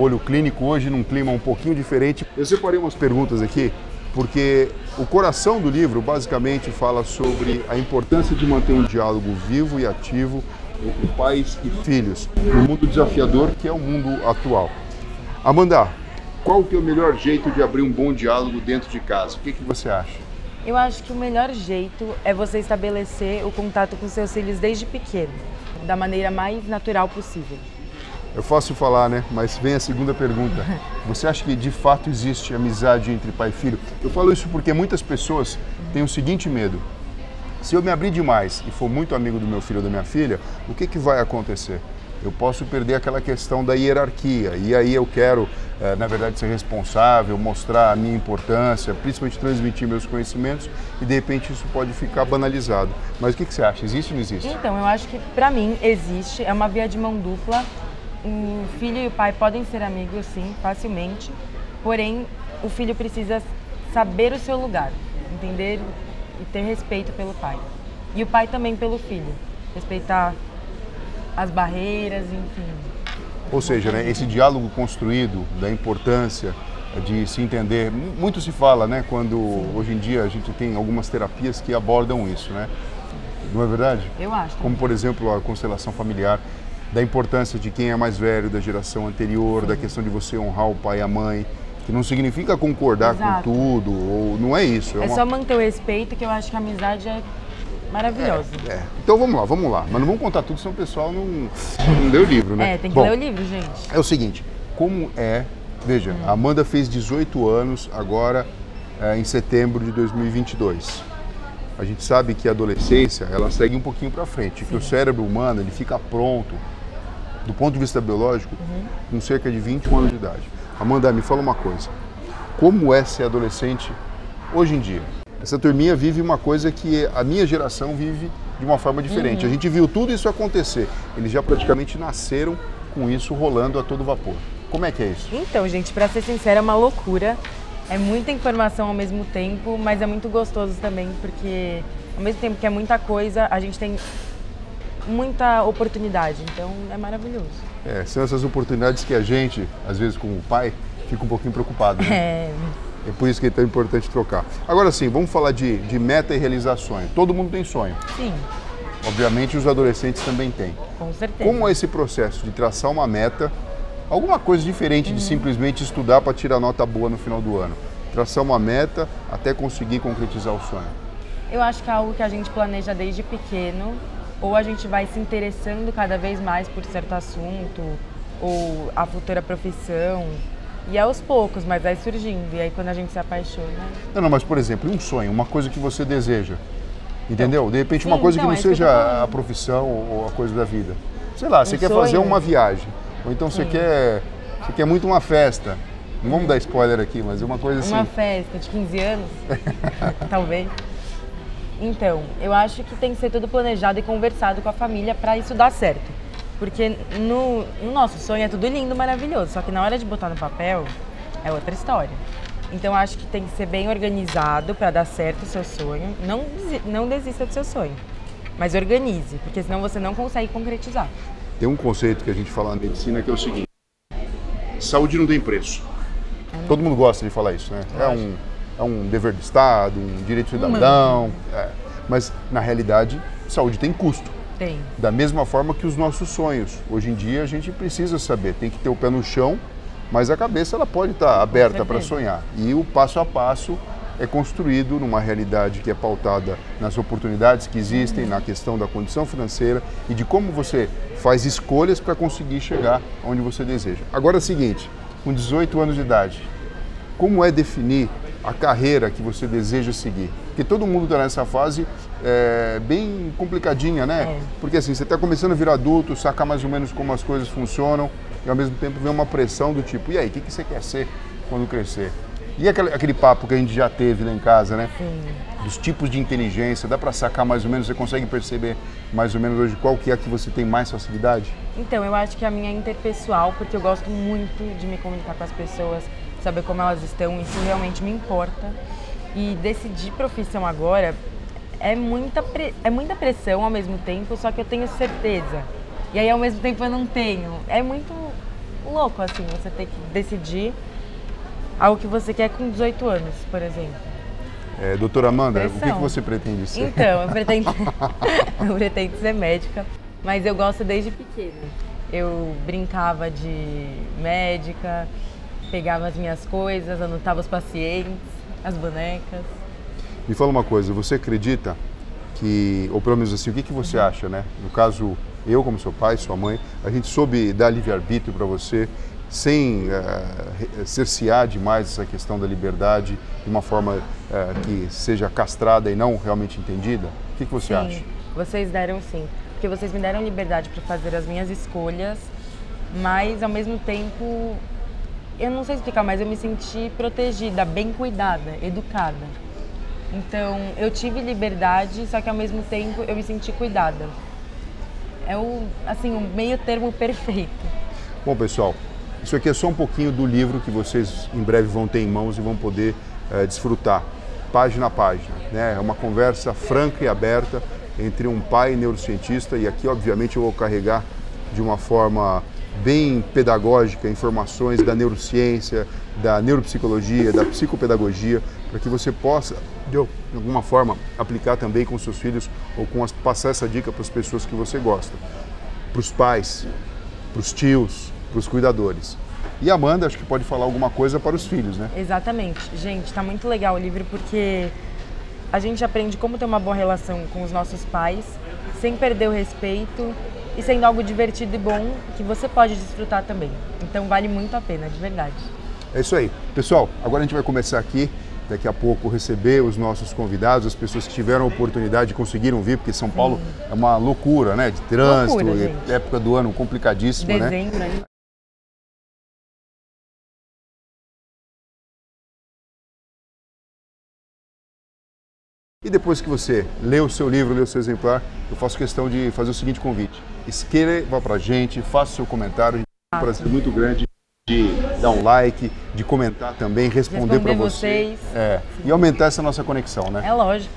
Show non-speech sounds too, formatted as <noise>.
olho clínico hoje num clima um pouquinho diferente. Eu separei umas perguntas aqui porque o coração do livro basicamente fala sobre a importância de manter um diálogo vivo e ativo entre pais e filhos no mundo desafiador que é o mundo atual. Amanda, qual que é o melhor jeito de abrir um bom diálogo dentro de casa? O que, que você acha? Eu acho que o melhor jeito é você estabelecer o contato com seus filhos desde pequeno, da maneira mais natural possível. É fácil falar, né? Mas vem a segunda pergunta. <laughs> Você acha que de fato existe amizade entre pai e filho? Eu falo isso porque muitas pessoas têm o seguinte medo: se eu me abrir demais e for muito amigo do meu filho ou da minha filha, o que, que vai acontecer? Eu posso perder aquela questão da hierarquia e aí eu quero, eh, na verdade, ser responsável, mostrar a minha importância, principalmente transmitir meus conhecimentos e de repente isso pode ficar banalizado. Mas o que, que você acha? Existe ou não existe? Então, eu acho que para mim existe, é uma via de mão dupla. O filho e o pai podem ser amigos, sim, facilmente. Porém, o filho precisa saber o seu lugar, entender e ter respeito pelo pai. E o pai também pelo filho, respeitar as barreiras, enfim. Ou seja, né, esse diálogo construído da importância de se entender, muito se fala, né, quando Sim. hoje em dia a gente tem algumas terapias que abordam isso, né? Não é verdade? Eu acho. Como por exemplo a constelação familiar, da importância de quem é mais velho, da geração anterior, Sim. da questão de você honrar o pai e a mãe, que não significa concordar Exato. com tudo, ou não é isso. É, é uma... só manter o respeito, que eu acho que a amizade é maravilhosa. É, é. Então vamos lá, vamos lá. Mas não vamos contar tudo, senão o pessoal não, não lê o livro, né? É, tem que Bom, ler o livro, gente. É o seguinte, como é... Veja, hum. a Amanda fez 18 anos agora é, em setembro de 2022. A gente sabe que a adolescência, ela segue um pouquinho para frente, Sim. que o cérebro humano, ele fica pronto, do ponto de vista biológico, uhum. com cerca de 21 anos de idade. Amanda, me fala uma coisa. Como é ser adolescente hoje em dia? Essa turminha vive uma coisa que a minha geração vive de uma forma diferente. Uhum. A gente viu tudo isso acontecer. Eles já praticamente nasceram com isso rolando a todo vapor. Como é que é isso? Então, gente, para ser sincera, é uma loucura. É muita informação ao mesmo tempo, mas é muito gostoso também, porque ao mesmo tempo que é muita coisa, a gente tem muita oportunidade. Então, é maravilhoso. É, são essas oportunidades que a gente, às vezes como pai, fica um pouquinho preocupado. Né? <laughs> É. É por isso que é tão importante trocar. Agora sim, vamos falar de, de meta e realizações. Todo mundo tem sonho. Sim. Obviamente os adolescentes também têm. Com certeza. Como é esse processo de traçar uma meta, alguma coisa diferente uhum. de simplesmente estudar para tirar nota boa no final do ano? Traçar uma meta até conseguir concretizar o sonho. Eu acho que é algo que a gente planeja desde pequeno ou a gente vai se interessando cada vez mais por certo assunto, ou a futura profissão. E é aos poucos, mas vai surgindo. E aí quando a gente se apaixona. Não, não, mas por exemplo, um sonho, uma coisa que você deseja. Entendeu? De repente sim, uma coisa então, que não é seja a profissão ou a coisa da vida. Sei lá, um você quer fazer uma viagem. Ou então você quer. Você quer muito uma festa. Não vamos dar spoiler aqui, mas é uma coisa assim. Uma festa de 15 anos, <laughs> talvez. Então, eu acho que tem que ser tudo planejado e conversado com a família para isso dar certo. Porque no, no, nosso sonho é tudo lindo, maravilhoso, só que na hora de botar no papel é outra história. Então, acho que tem que ser bem organizado para dar certo o seu sonho. Não, não desista do seu sonho, mas organize, porque senão você não consegue concretizar. Tem um conceito que a gente fala na medicina que é o seguinte: saúde não tem preço. É Todo mundo gosta de falar isso, né? É um é um dever do Estado, um direito cidadão. É. Mas, na realidade, saúde tem custo. Tem. Da mesma forma que os nossos sonhos. Hoje em dia, a gente precisa saber, tem que ter o pé no chão, mas a cabeça ela pode estar aberta para sonhar. E o passo a passo é construído numa realidade que é pautada nas oportunidades que existem, na questão da condição financeira e de como você faz escolhas para conseguir chegar onde você deseja. Agora é o seguinte, com 18 anos de idade, como é definir a carreira que você deseja seguir. Porque todo mundo está nessa fase é, bem complicadinha, né? É. Porque assim, você está começando a virar adulto, sacar mais ou menos como as coisas funcionam, e ao mesmo tempo vem uma pressão do tipo, e aí, o que, que você quer ser quando crescer? E aquele, aquele papo que a gente já teve lá em casa, né? Sim. Dos tipos de inteligência, dá para sacar mais ou menos, você consegue perceber mais ou menos hoje qual que é que você tem mais facilidade? Então, eu acho que a minha é interpessoal, porque eu gosto muito de me comunicar com as pessoas, saber como elas estão, isso realmente me importa. E decidir profissão agora é muita, é muita pressão ao mesmo tempo, só que eu tenho certeza. E aí ao mesmo tempo eu não tenho. É muito louco, assim, você ter que decidir algo que você quer com 18 anos, por exemplo. É, doutora Amanda, Pressão. o que, que você pretende ser? Então, eu pretendo, <laughs> <laughs> eu pretendo ser médica, mas eu gosto desde pequena. Eu brincava de médica, pegava as minhas coisas, anotava os pacientes, as bonecas. Me fala uma coisa, você acredita que, ou pelo menos assim, o que, que você acha, né? No caso, eu como seu pai, sua mãe, a gente soube dar livre-arbítrio para você sem uh, cercear demais essa questão da liberdade de uma forma uh, que seja castrada e não realmente entendida? O que, que você sim, acha? Vocês deram sim, porque vocês me deram liberdade para fazer as minhas escolhas, mas ao mesmo tempo, eu não sei explicar, mas eu me senti protegida, bem cuidada, educada. Então eu tive liberdade, só que ao mesmo tempo eu me senti cuidada. É o assim o meio termo perfeito. Bom pessoal, isso aqui é só um pouquinho do livro que vocês em breve vão ter em mãos e vão poder é, desfrutar, página a página. Né? É uma conversa franca e aberta entre um pai neurocientista e aqui, obviamente, eu vou carregar de uma forma bem pedagógica informações da neurociência, da neuropsicologia, da psicopedagogia, para que você possa, de alguma forma, aplicar também com seus filhos ou com as, passar essa dica para as pessoas que você gosta, para os pais, para os tios, para os cuidadores. E a Amanda, acho que pode falar alguma coisa para os filhos, né? Exatamente. Gente, está muito legal o livro porque a gente aprende como ter uma boa relação com os nossos pais, sem perder o respeito e sendo algo divertido e bom que você pode desfrutar também. Então vale muito a pena, de verdade. É isso aí. Pessoal, agora a gente vai começar aqui daqui a pouco receber os nossos convidados, as pessoas que tiveram a oportunidade conseguiram vir, porque São Paulo Sim. é uma loucura, né? De trânsito, loucura, época do ano complicadíssima, Dezembro, né? E depois que você lê o seu livro, lê o seu exemplar, eu faço questão de fazer o seguinte convite. Escreva pra gente, faça o seu comentário. É um prazer muito grande de dar um like, de comentar também, responder, responder para você. Vocês. É, e aumentar essa nossa conexão, né? É lógico.